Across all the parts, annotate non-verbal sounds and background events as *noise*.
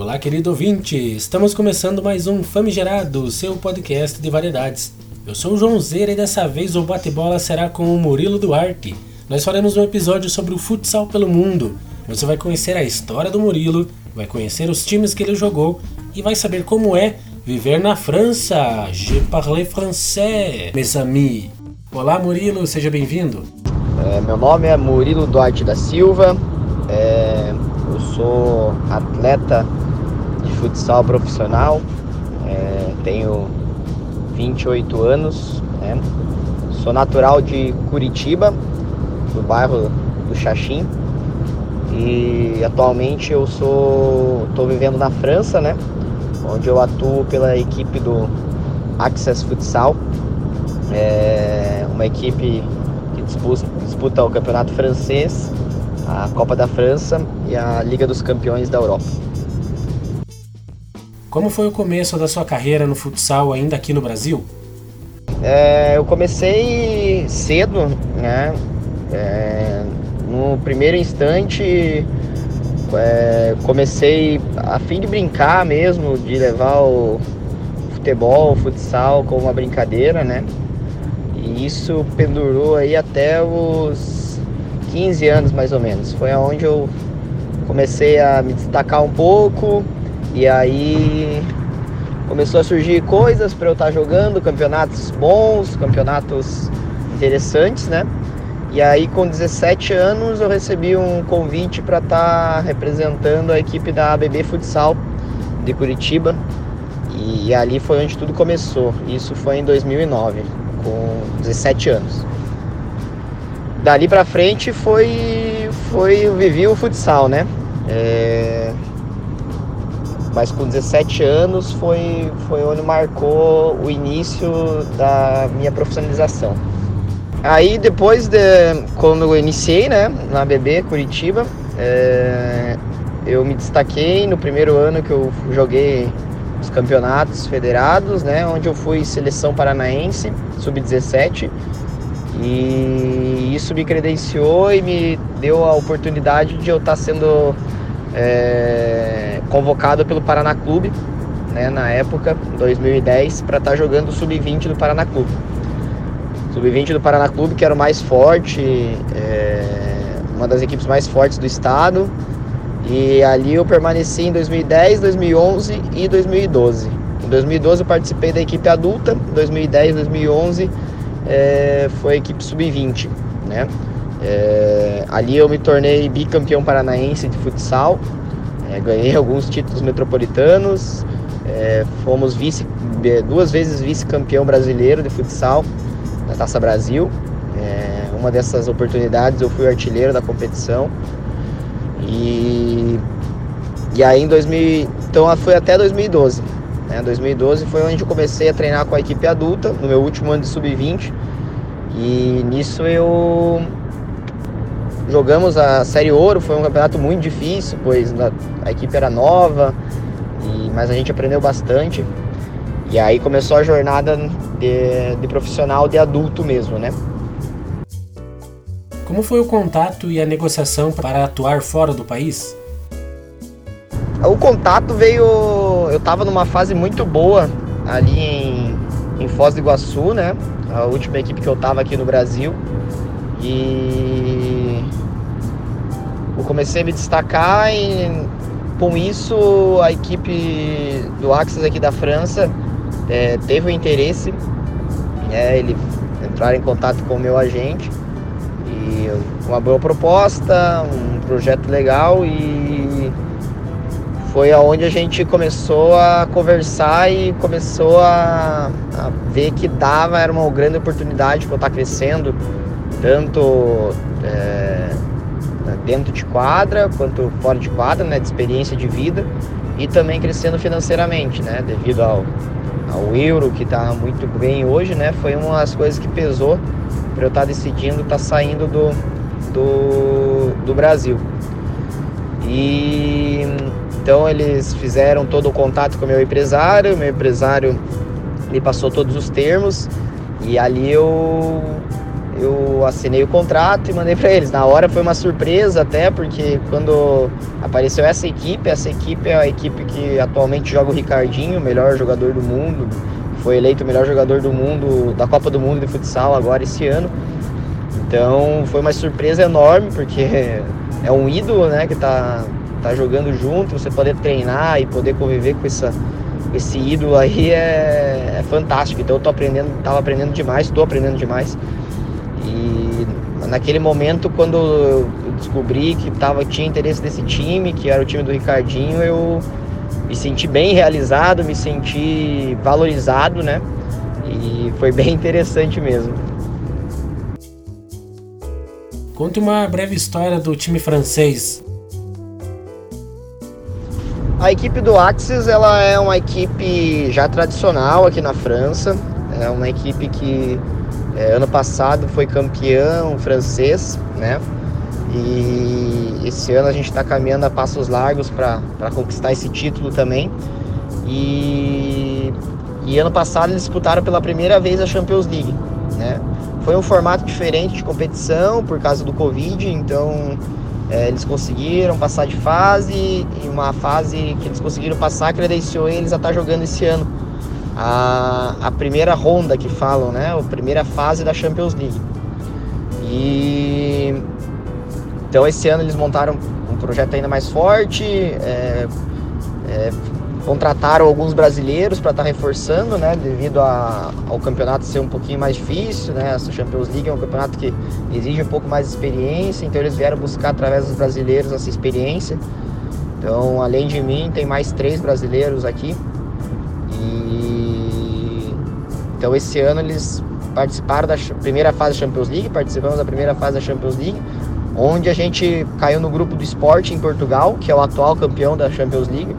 Olá, querido ouvinte! Estamos começando mais um Famigerado, seu podcast de variedades. Eu sou o João Zeira e dessa vez o bate-bola será com o Murilo Duarte. Nós faremos um episódio sobre o futsal pelo mundo. Você vai conhecer a história do Murilo, vai conhecer os times que ele jogou e vai saber como é viver na França. Je parle français, mes amis. Olá, Murilo, seja bem-vindo. É, meu nome é Murilo Duarte da Silva. É, eu sou atleta de futsal profissional. É, tenho 28 anos. Né? Sou natural de Curitiba, do bairro do Xaxim. E atualmente eu sou estou vivendo na França, né? Onde eu atuo pela equipe do Access Futsal. É uma equipe que disputa, disputa o campeonato francês, a Copa da França e a Liga dos Campeões da Europa. Como foi o começo da sua carreira no futsal ainda aqui no Brasil? É, eu comecei cedo, né? É, no primeiro instante, é, comecei a fim de brincar mesmo, de levar o futebol, o futsal como uma brincadeira, né? E isso pendurou aí até os 15 anos mais ou menos. Foi aonde eu comecei a me destacar um pouco e aí começou a surgir coisas para eu estar tá jogando, campeonatos bons, campeonatos interessantes, né? E aí com 17 anos eu recebi um convite para estar tá representando a equipe da ABB Futsal de Curitiba. E ali foi onde tudo começou. Isso foi em 2009, com 17 anos. Dali para frente foi foi vivi o futsal, né? É... Mas com 17 anos foi foi onde marcou o início da minha profissionalização. Aí depois de quando eu iniciei, né, na BB Curitiba, é, eu me destaquei no primeiro ano que eu joguei os campeonatos federados, né, onde eu fui seleção paranaense sub-17 e isso me credenciou e me deu a oportunidade de eu estar sendo é, convocado pelo Paraná Clube, né, na época, 2010, para estar jogando o sub-20 do Paraná Clube. Sub-20 do Paraná Clube, que era o mais forte, é, uma das equipes mais fortes do estado. E ali eu permaneci em 2010, 2011 e 2012. Em 2012 eu participei da equipe adulta, em 2010, 2011 é, foi a equipe sub-20, né? É, ali eu me tornei bicampeão paranaense de futsal, é, ganhei alguns títulos metropolitanos, é, fomos vice, duas vezes vice-campeão brasileiro de futsal da Taça Brasil. É, uma dessas oportunidades eu fui artilheiro da competição. E, e aí em 2000, então foi até 2012. Né? 2012 foi onde eu comecei a treinar com a equipe adulta, no meu último ano de sub-20. E nisso eu jogamos a Série Ouro, foi um campeonato muito difícil, pois a equipe era nova, e, mas a gente aprendeu bastante. E aí começou a jornada de, de profissional de adulto mesmo, né? Como foi o contato e a negociação para atuar fora do país? O contato veio. Eu estava numa fase muito boa ali em, em Foz do Iguaçu, né? A última equipe que eu estava aqui no Brasil. E eu comecei a me destacar e com isso a equipe do Axis aqui da França é, teve o interesse, é, ele entrar em contato com o meu agente e uma boa proposta, um projeto legal e foi aonde a gente começou a conversar e começou a, a ver que dava, era uma grande oportunidade para eu estar crescendo, tanto é, dentro de quadra quanto fora de quadra, né, de experiência de vida e também crescendo financeiramente, né, devido ao o euro que está muito bem hoje, né? Foi uma das coisas que pesou para eu estar tá decidindo estar tá saindo do, do, do Brasil. E então eles fizeram todo o contato com o meu empresário, meu empresário me passou todos os termos e ali eu eu assinei o contrato e mandei para eles. Na hora foi uma surpresa até, porque quando apareceu essa equipe, essa equipe é a equipe que atualmente joga o Ricardinho, melhor jogador do mundo, foi eleito o melhor jogador do mundo, da Copa do Mundo de futsal agora esse ano. Então foi uma surpresa enorme, porque *laughs* é um ídolo, né, que tá, tá jogando junto, você poder treinar e poder conviver com essa, esse ídolo aí é, é fantástico. Então eu tô aprendendo, tava aprendendo demais, estou aprendendo demais. E naquele momento, quando eu descobri que tava, tinha interesse desse time, que era o time do Ricardinho, eu me senti bem realizado, me senti valorizado, né? E foi bem *laughs* interessante mesmo. Conte uma breve história do time francês. A equipe do Axis ela é uma equipe já tradicional aqui na França. É uma equipe que é, ano passado foi campeão francês, né? E esse ano a gente está caminhando a passos largos para conquistar esse título também. E, e ano passado eles disputaram pela primeira vez a Champions League, né? Foi um formato diferente de competição por causa do Covid, então é, eles conseguiram passar de fase e uma fase que eles conseguiram passar credenciou eles a estar tá jogando esse ano a, a primeira ronda que falam, né? A primeira fase da Champions League. E então esse ano eles montaram um projeto ainda mais forte, é, é, contrataram alguns brasileiros para estar tá reforçando, né? Devido a, ao campeonato ser um pouquinho mais difícil, né? Essa Champions League é um campeonato que exige um pouco mais de experiência, então eles vieram buscar através dos brasileiros essa experiência. Então, além de mim, tem mais três brasileiros aqui. Então esse ano eles participaram da primeira fase da Champions League, participamos da primeira fase da Champions League onde a gente caiu no grupo do esporte em Portugal, que é o atual campeão da Champions League,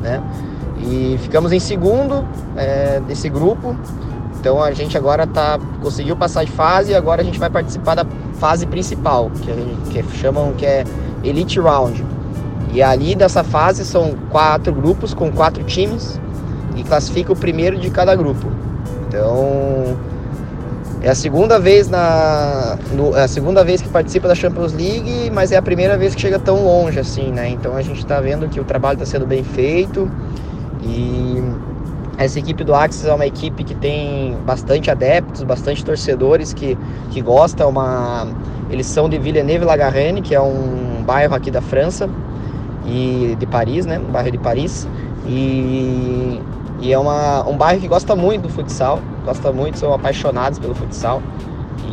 né? E ficamos em segundo é, desse grupo. Então a gente agora tá, conseguiu passar de fase e agora a gente vai participar da fase principal, que, que chamam que é Elite Round. E ali dessa fase são quatro grupos com quatro times e classifica o primeiro de cada grupo. Então é a segunda vez na no, é a segunda vez que participa da Champions League, mas é a primeira vez que chega tão longe assim, né? Então a gente está vendo que o trabalho está sendo bem feito e essa equipe do Axis é uma equipe que tem bastante adeptos, bastante torcedores que, que gostam. Uma, eles são de Villeneuve-la-Garenne, que é um bairro aqui da França e de Paris, né? Um bairro de Paris. E e é uma, um bairro que gosta muito do futsal, gosta muito, são apaixonados pelo futsal.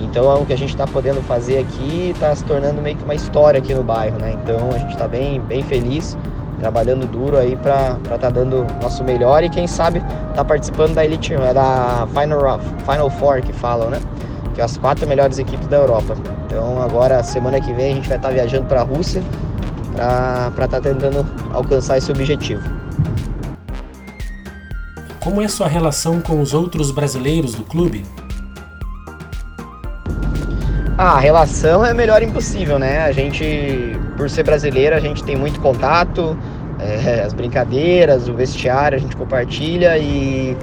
Então é o que a gente está podendo fazer aqui está se tornando meio que uma história aqui no bairro, né? Então a gente está bem, bem feliz, trabalhando duro aí para estar tá dando nosso melhor e quem sabe tá participando da Elite, é da Final, Final Four que falam, né? Que é as quatro melhores equipes da Europa. Então agora, semana que vem, a gente vai estar tá viajando para a Rússia para estar tá tentando alcançar esse objetivo. Como é sua relação com os outros brasileiros do clube? Ah, a relação é melhor impossível, né? A gente, por ser brasileiro, a gente tem muito contato, é, as brincadeiras, o vestiário a gente compartilha e,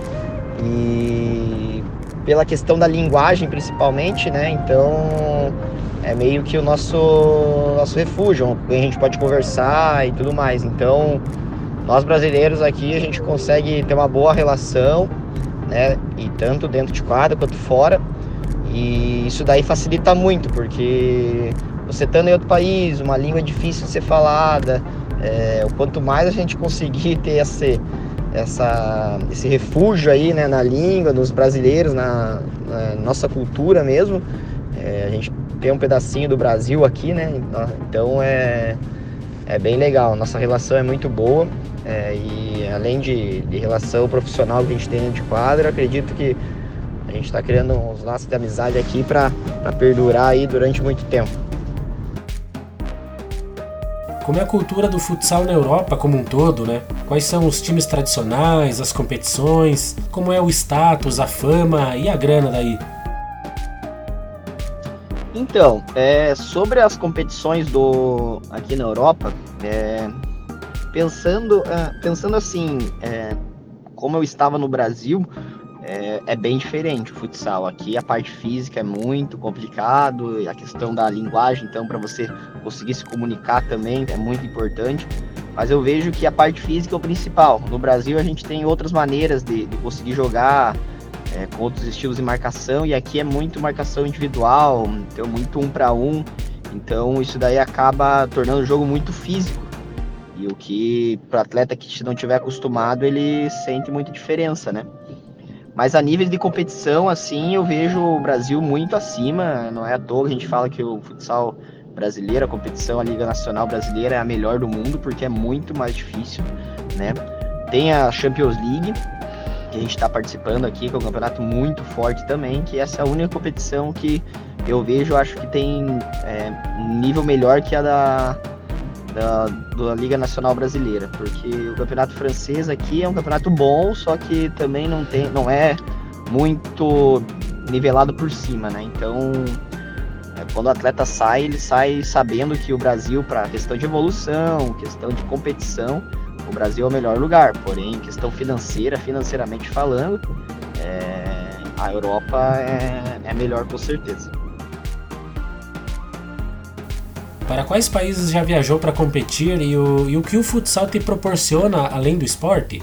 e pela questão da linguagem principalmente, né? Então é meio que o nosso, nosso refúgio, a gente pode conversar e tudo mais. Então nós brasileiros aqui a gente consegue ter uma boa relação, né? E tanto dentro de quadra quanto fora. E isso daí facilita muito, porque você estando em outro país, uma língua difícil de ser falada, é, quanto mais a gente conseguir *laughs* ter esse, essa, esse refúgio aí né, na língua, nos brasileiros, na, na nossa cultura mesmo, é, a gente tem um pedacinho do Brasil aqui, né? Então é, é bem legal. Nossa relação é muito boa. É, e além de, de, relação profissional que a gente tem dentro de quadra, acredito que a gente está criando uns laços de amizade aqui para perdurar aí durante muito tempo. Como é a cultura do futsal na Europa como um todo, né? Quais são os times tradicionais, as competições, como é o status, a fama e a grana daí? Então, é, sobre as competições do aqui na Europa, é, pensando, uh, pensando assim, é, como eu estava no Brasil, é, é, bem diferente o futsal. Aqui a parte física é muito complicado, a questão da linguagem, então, para você conseguir se comunicar também é muito importante. Mas eu vejo que a parte física é o principal. No Brasil a gente tem outras maneiras de, de conseguir jogar é, com outros estilos de marcação e aqui é muito marcação individual, então muito um para um. Então isso daí acaba tornando o jogo muito físico. E o que para atleta que não tiver acostumado, ele sente muita diferença, né? Mas a nível de competição, assim, eu vejo o Brasil muito acima. Não é à toa que a gente fala que o futsal brasileiro, a competição, a Liga Nacional Brasileira é a melhor do mundo, porque é muito mais difícil, né? Tem a Champions League, que a gente está participando aqui, que é um campeonato muito forte também, que essa é a única competição que eu vejo, acho que tem é, um nível melhor que a da, da, da, Liga Nacional Brasileira, porque o campeonato francês aqui é um campeonato bom, só que também não tem, não é muito nivelado por cima, né? Então, é, quando o atleta sai, ele sai sabendo que o Brasil, para questão de evolução, questão de competição, o Brasil é o melhor lugar. Porém, questão financeira, financeiramente falando, é, a Europa é, é melhor com certeza. Para quais países já viajou para competir e o, e o que o futsal te proporciona além do esporte?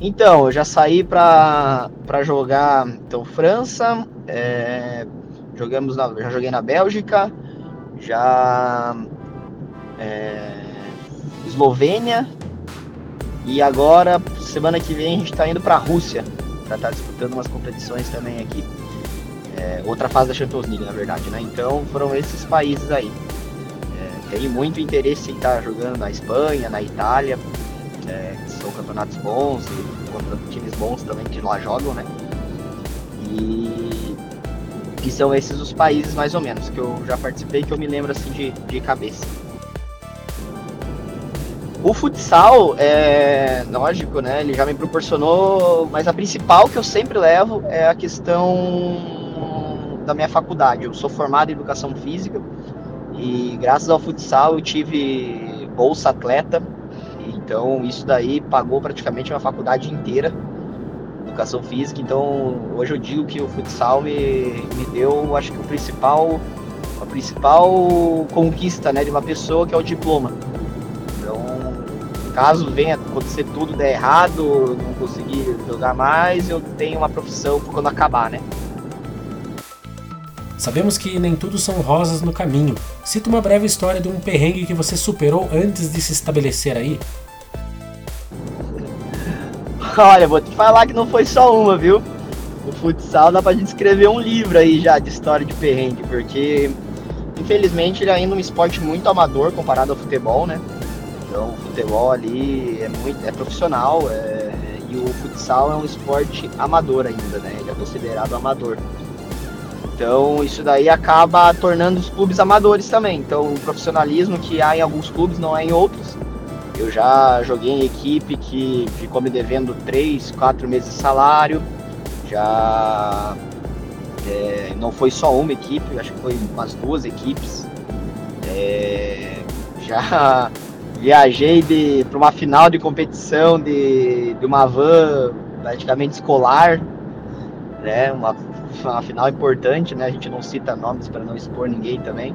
Então, eu já saí para jogar então França, é, jogamos na, já joguei na Bélgica, já é, Eslovênia e agora semana que vem a gente está indo para a Rússia para estar tá disputando umas competições também aqui. É, outra fase da Champions League, na verdade, né? Então foram esses países aí. É, tenho muito interesse em estar jogando na Espanha, na Itália, é, que são campeonatos bons e times bons também que lá jogam, né? E que são esses os países mais ou menos que eu já participei que eu me lembro assim de, de cabeça. O futsal, é lógico, né? Ele já me proporcionou, mas a principal que eu sempre levo é a questão da minha faculdade. Eu sou formado em educação física e graças ao futsal eu tive bolsa atleta. Então isso daí pagou praticamente a faculdade inteira, educação física. Então hoje eu digo que o futsal me, me deu, acho que o principal, a principal conquista, né, de uma pessoa que é o diploma. Caso venha acontecer tudo der errado, não conseguir jogar mais, eu tenho uma profissão quando acabar, né? Sabemos que nem tudo são rosas no caminho. Cita uma breve história de um perrengue que você superou antes de se estabelecer aí. *laughs* Olha, vou te falar que não foi só uma, viu? O futsal dá pra gente escrever um livro aí já de história de perrengue, porque infelizmente ele ainda é um esporte muito amador comparado ao futebol, né? Então o futebol ali é muito é profissional é, e o futsal é um esporte amador ainda, né? Ele é considerado amador. Então isso daí acaba tornando os clubes amadores também. Então o profissionalismo que há em alguns clubes não é em outros. Eu já joguei em equipe que ficou me devendo 3, 4 meses de salário. Já é, não foi só uma equipe, acho que foi umas duas equipes. É, já viajei para uma final de competição de, de uma van praticamente escolar, né? Uma uma final importante, né? A gente não cita nomes para não expor ninguém também.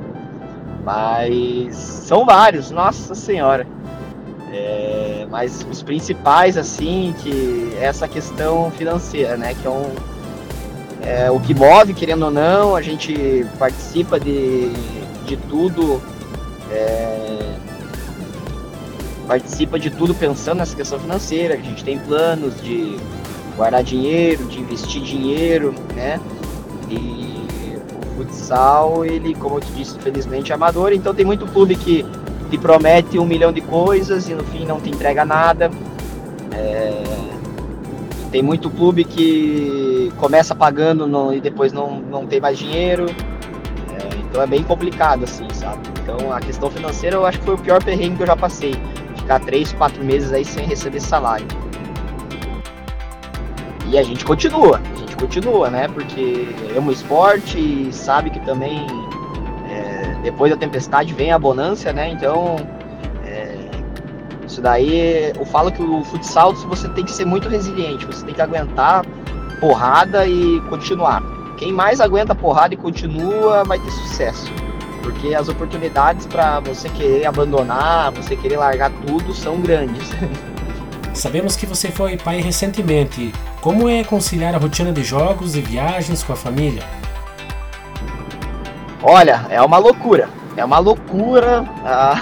Mas são vários, nossa senhora. É, mas os principais, assim, que é essa questão financeira, né? Que é, um, é o que move, querendo ou não, a gente participa de, de tudo. É, participa de tudo pensando nessa questão financeira, a gente tem planos de guardar dinheiro, de investir dinheiro, né? E o futsal, ele, como eu te disse, infelizmente é amador, então tem muito clube que te promete um milhão de coisas e no fim não te entrega nada. É... Tem muito clube que começa pagando no, e depois não, não tem mais dinheiro. É, então é bem complicado, assim, sabe? Então a questão financeira eu acho que foi o pior perrengue que eu já passei. Ficar três, quatro meses aí sem receber salário. E a gente continua, a gente continua, né? Porque ama o esporte e sabe que também é, depois da tempestade vem a bonança, né? Então é, Isso daí, eu falo que o futsal você tem que ser muito resiliente, você tem que aguentar porrada e continuar. Quem mais aguenta porrada e continua vai ter sucesso. Porque as oportunidades para você querer abandonar, você querer largar tudo são grandes. *laughs* Sabemos que você foi pai recentemente. Como é conciliar a rotina de jogos e viagens com a família? Olha, é uma loucura. É uma loucura. Ah,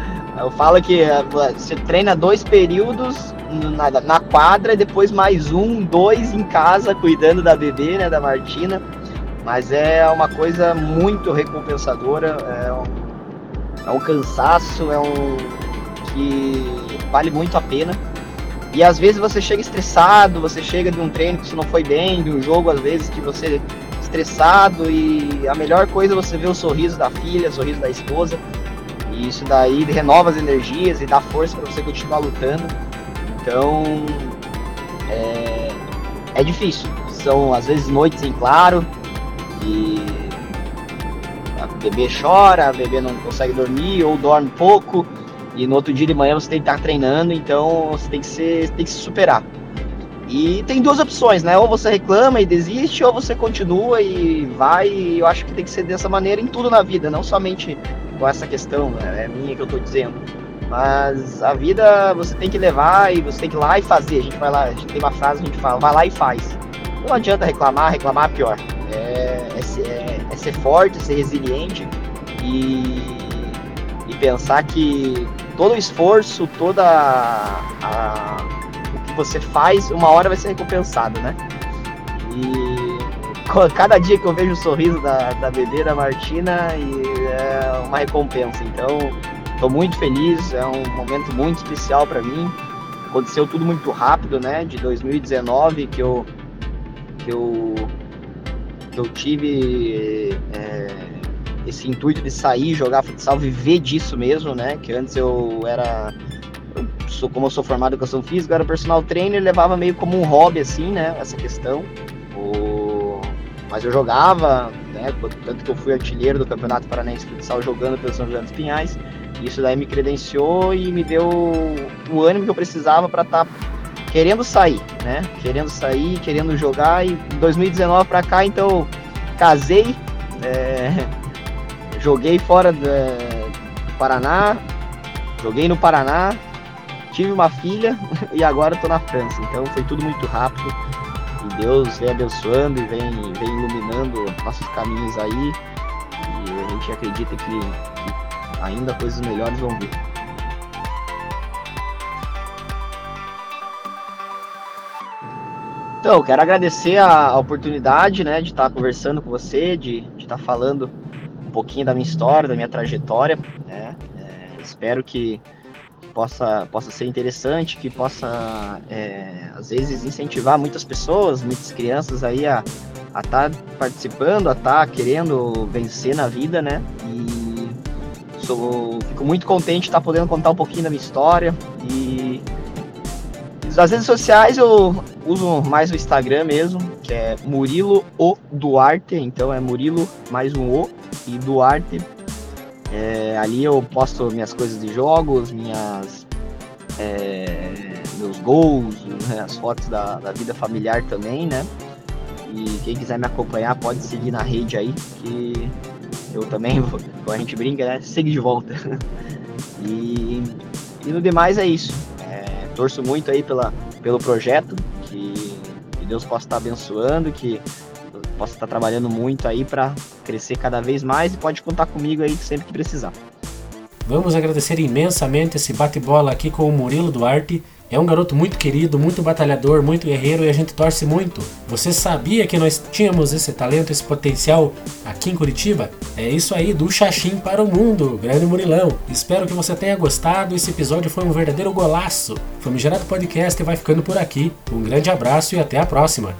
*laughs* eu falo que ah, você treina dois períodos na, na, quadra e depois mais um, dois em casa, cuidando da bebê, né, da Martina. Mas é uma coisa muito recompensadora, é um, é um cansaço, é um que vale muito a pena. E às vezes você chega estressado, você chega de um treino que você não foi bem, de um jogo às vezes que você estressado e a melhor coisa é você ver o sorriso da filha, o sorriso da esposa. E isso daí renova as energias e dá força para você continuar lutando. Então é, é difícil. São às vezes noites em claro e a bebê chora, a bebê não consegue dormir ou dorme pouco e no outro dia de manhã você tem que estar treinando, então você tem que ser, tem que se superar. E tem duas opções, né? Ou você reclama e desiste, ou você continua e vai. E eu acho que tem que ser dessa maneira em tudo na vida, não somente com essa questão, né? é minha que eu tô dizendo. Mas a vida você tem que levar e você tem que ir lá e fazer. A gente vai lá, a gente tem uma frase, a gente fala, vai lá e faz. Não adianta reclamar, reclamar é pior. É, ser, é, ser forte, ser resiliente e, e pensar que todo o esforço, toda a, o que você faz, uma hora vai ser recompensado, né? E *laughs* cada dia que eu vejo o sorriso da, da bebê da Martina é uma recompensa. Então, estou muito feliz, é um momento muito especial para mim. Aconteceu tudo muito rápido, né? De 2019 que eu que eu eu tive é, esse intuito de sair, jogar futsal, viver disso mesmo, né? Que antes eu era eu sou como eu sou formado em educação física, era personal trainer, levava meio como um hobby assim, né, essa questão. O... Mas eu jogava, né, tanto que eu fui artilheiro do Campeonato Paranaense de Futsal jogando pelo São José dos Pinhais. Isso daí me credenciou e me deu o ânimo que eu precisava para estar tá querendo sair, né? Querendo sair, querendo jogar e 2019 para cá, então casei, é, *laughs* joguei fora do, Paraná, joguei no Paraná, tive uma filha *laughs* e agora estou na França. Então foi tudo muito rápido e Deus vem abençoando e vem, vem iluminando nossos caminhos aí e a gente acredita que, que ainda coisas melhores vão vir. Então, quero agradecer a, a oportunidade né, de estar conversando com você, de, estar falando um pouquinho da minha história, da minha trajetória. Né? É, espero que possa, possa ser interessante, que possa, é, às vezes, incentivar muitas pessoas, muitas crianças aí a estar tá participando, a estar tá querendo vencer na vida, né? E sou, fico muito contente de estar tá podendo contar um pouquinho da minha história. E as redes sociais eu uso mais o Instagram mesmo, que é Murilo O Duarte, então é Murilo mais um O e Duarte. É, ali eu posto minhas coisas de jogos, minhas é, meus gols, né, as fotos da, da vida familiar também, né? E quem quiser me acompanhar pode seguir na rede aí, que eu também, como a gente brinca, né? Segue de volta. *laughs* E, e no demais é isso. É, torço muito aí pela, pelo projeto, que, que Deus possa estar abençoando, que possa estar trabalhando muito aí para crescer cada vez mais e pode contar comigo aí sempre que precisar. Vamos agradecer imensamente esse bate-bola aqui com o Murilo Duarte é um garoto muito querido, muito batalhador, muito guerreiro e a gente torce muito. Você sabia que nós tínhamos esse talento, esse potencial aqui em Curitiba? É isso aí, do Xaxim para o mundo, grande Murilão. Espero que você tenha gostado. Esse episódio foi um verdadeiro golaço. Famigerado Podcast vai ficando por aqui. Um grande abraço e até a próxima.